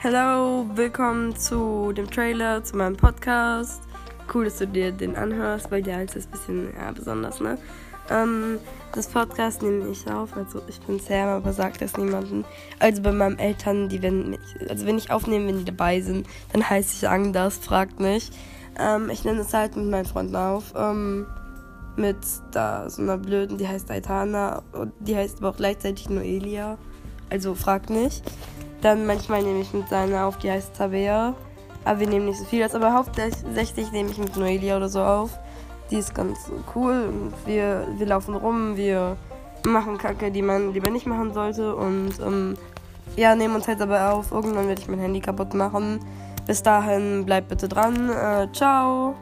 Hello, willkommen zu dem Trailer, zu meinem Podcast. Cool, dass du dir den anhörst, weil der ist ein bisschen ja, besonders, ne? Ähm, das Podcast nehme ich auf, also ich bin Sam, aber sagt das niemandem. Also bei meinen Eltern, die wenn ich, also wenn ich aufnehme, wenn die dabei sind, dann heiße ich Anders, fragt mich. Ähm, ich nenne es halt mit meinen Freunden auf. Ähm, mit da so einer blöden, die heißt Aitana und die heißt aber auch gleichzeitig Noelia. Also fragt nicht. Dann manchmal nehme ich mit seiner auf, die heißt Tabea. Aber wir nehmen nicht so viel. Das aber hauptsächlich nehme ich mit Noelia oder so auf. Die ist ganz cool wir, wir laufen rum, wir machen Kacke, die man lieber nicht machen sollte. Und ähm, ja, nehmen uns halt dabei auf. Irgendwann werde ich mein Handy kaputt machen. Bis dahin bleibt bitte dran. Äh, ciao.